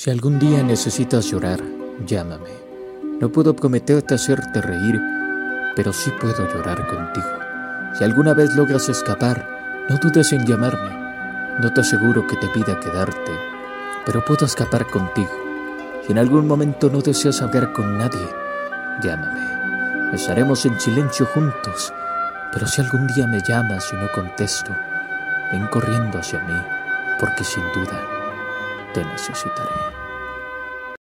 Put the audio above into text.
Si algún día necesitas llorar, llámame. No puedo prometerte hacerte reír, pero sí puedo llorar contigo. Si alguna vez logras escapar, no dudes en llamarme. No te aseguro que te pida quedarte, pero puedo escapar contigo. Si en algún momento no deseas hablar con nadie, llámame. Estaremos en silencio juntos, pero si algún día me llamas y no contesto, ven corriendo hacia mí, porque sin duda te necesitaré.